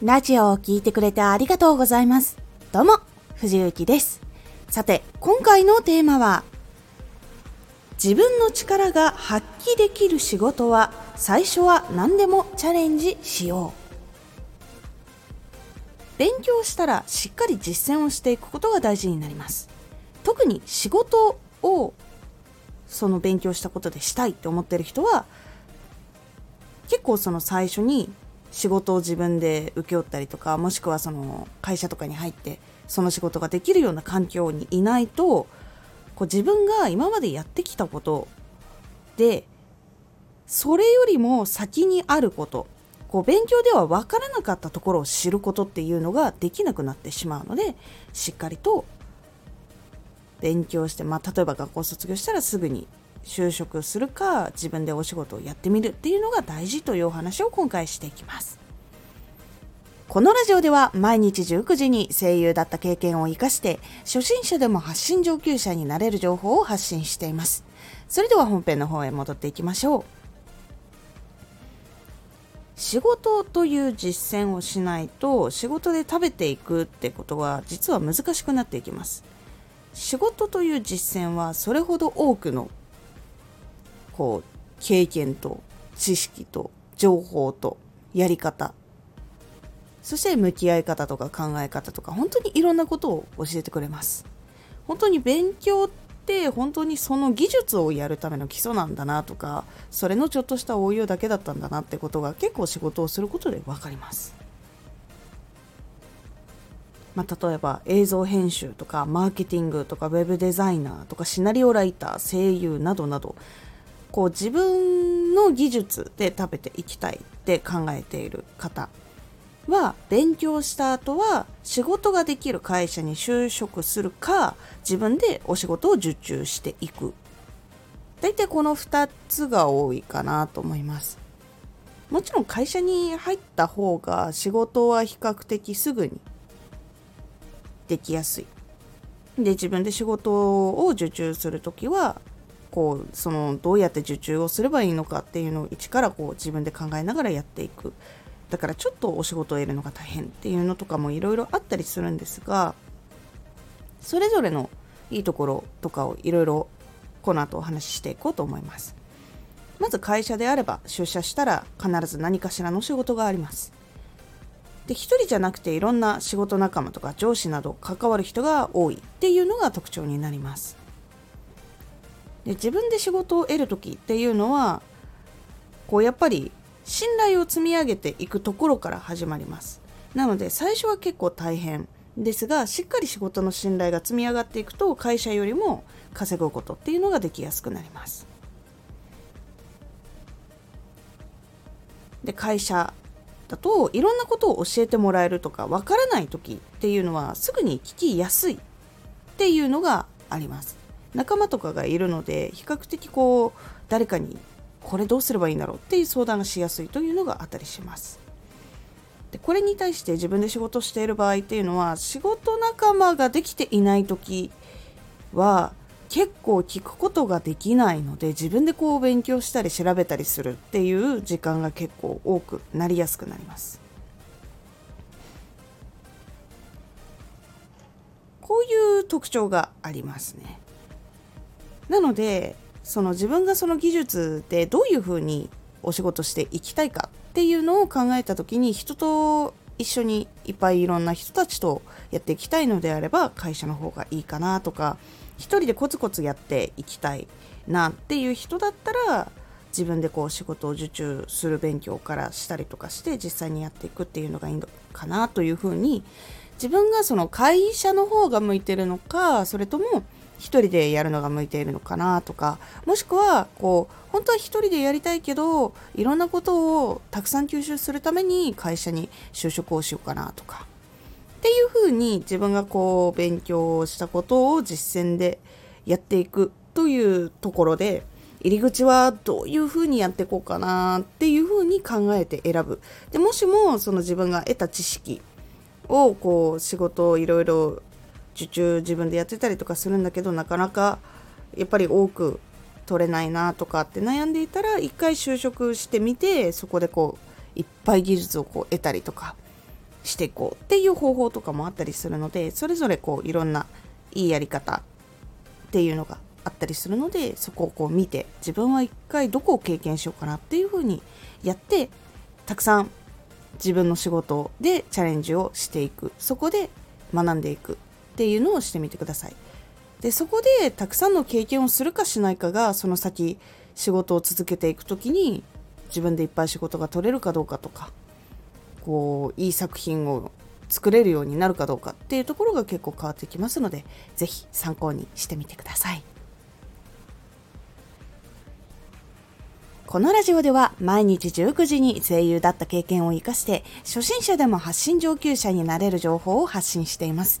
ラジオを聴いてくれてありがとうございます。どうも、藤幸です。さて、今回のテーマは、自分の力が発揮できる仕事は、最初は何でもチャレンジしよう。勉強したらしっかり実践をしていくことが大事になります。特に仕事をその勉強したことでしたいって思ってる人は結構その最初に仕事を自分で請け負ったりとかもしくはその会社とかに入ってその仕事ができるような環境にいないとこう自分が今までやってきたことでそれよりも先にあることこう勉強では分からなかったところを知ることっていうのができなくなってしまうのでしっかりと勉強して、まあ、例えば学校卒業したらすぐに就職するか自分でお仕事をやってみるっていうのが大事というお話を今回していきます。このラジオでは毎日19時に声優だった経験を生かして初心者でも発信上級者になれる情報を発信しています。それでは本編の方へ戻っていきましょう。仕事という実践をしないと仕事で食べていくってことは実は難しくなっていきます。仕事という実践はそれほど多くのこう経験と知識と情報とやり方。そして向き合い方とか考え方とか本当にいろんなことを教えてくれます。本当に勉強って本当にその技術をやるための基礎なんだなとかそれのちょっとした応用だけだったんだなってことが結構仕事をすることで分かります。まあ、例えば映像編集とかマーケティングとかウェブデザイナーとかシナリオライター声優などなどこう自分の技術で食べていきたいって考えている方は勉強した後は仕事ができる会社に就職するか自分でお仕事を受注していく大体この2つが多いかなと思いますもちろん会社に入った方が仕事は比較的すぐにできやすい。で自分で仕事を受注する時はこうそのどうやって受注をすればいいのかっていうのを一からこう自分で考えながらやっていく。だからちょっとお仕事を得るのが大変っていうのとかもいろいろあったりするんですがそれぞれのいいところとかをいろいろこの後お話ししていこうと思います。まず会社であれば出社したら必ず何かしらの仕事があります。で一人じゃなくていろんな仕事仲間とか上司など関わる人が多いっていうのが特徴になります。で自分で仕事を得る時っていうのはこうやっぱり信頼を積み上げていくところから始まります。なので最初は結構大変。ですがしっかり仕事の信頼が積み上がっていくと会社よりも稼ぐことっていうのができやすくなります。で会社だといろんなことを教えてもらえるとかわからない時っていうのはすぐに聞きやすいっていうのがあります。仲間とかがいるので比較的こう誰かにこれどうすればいいんだろうっていう相談がしやすいというのがあったりします。でこれに対して自分で仕事している場合っていうのは仕事仲間ができていない時は結構聞くことができないので自分でこう勉強したり調べたりするっていう時間が結構多くなりやすくなります。こういう特徴がありますね。なのでその自分がその技術でどういうふうにお仕事していきたいかっていうのを考えた時に人と一緒にいっぱいいろんな人たちとやっていきたいのであれば会社の方がいいかなとか一人でコツコツやっていきたいなっていう人だったら自分でこう仕事を受注する勉強からしたりとかして実際にやっていくっていうのがいいのかなというふうに自分がその会社の方が向いてるのかそれとも一人でやるのが向いているのかなとかもしくはこう本当は一人でやりたいけどいろんなことをたくさん吸収するために会社に就職をしようかなとか。っていうふうに自分がこう勉強したことを実践でやっていくというところで入り口はどういうふうにやっていこうかなっていうふうに考えて選ぶ。でもしもその自分が得た知識をこう仕事をいろいろ受注自分でやってたりとかするんだけどなかなかやっぱり多く取れないなとかって悩んでいたら一回就職してみてそこでこういっぱい技術をこう得たりとかしていこうっていう方法とかもあったりするのでそれぞれこういろんないいやり方っていうのがあったりするのでそこをこう見て自分は一回どこを経験しようかなっていうふうにやってたくさん自分の仕事でチャレンジをしていく。そこで学んでいく。っていうのをしてみてくださいでそこでたくさんの経験をするかしないかがその先仕事を続けていく時に自分でいっぱい仕事が取れるかどうかとかこういい作品を作れるようになるかどうかっていうところが結構変わってきますので是非参考にしてみてください。このラジオでは毎日19時に声優だった経験を活かして初心者でも発信上級者になれる情報を発信しています。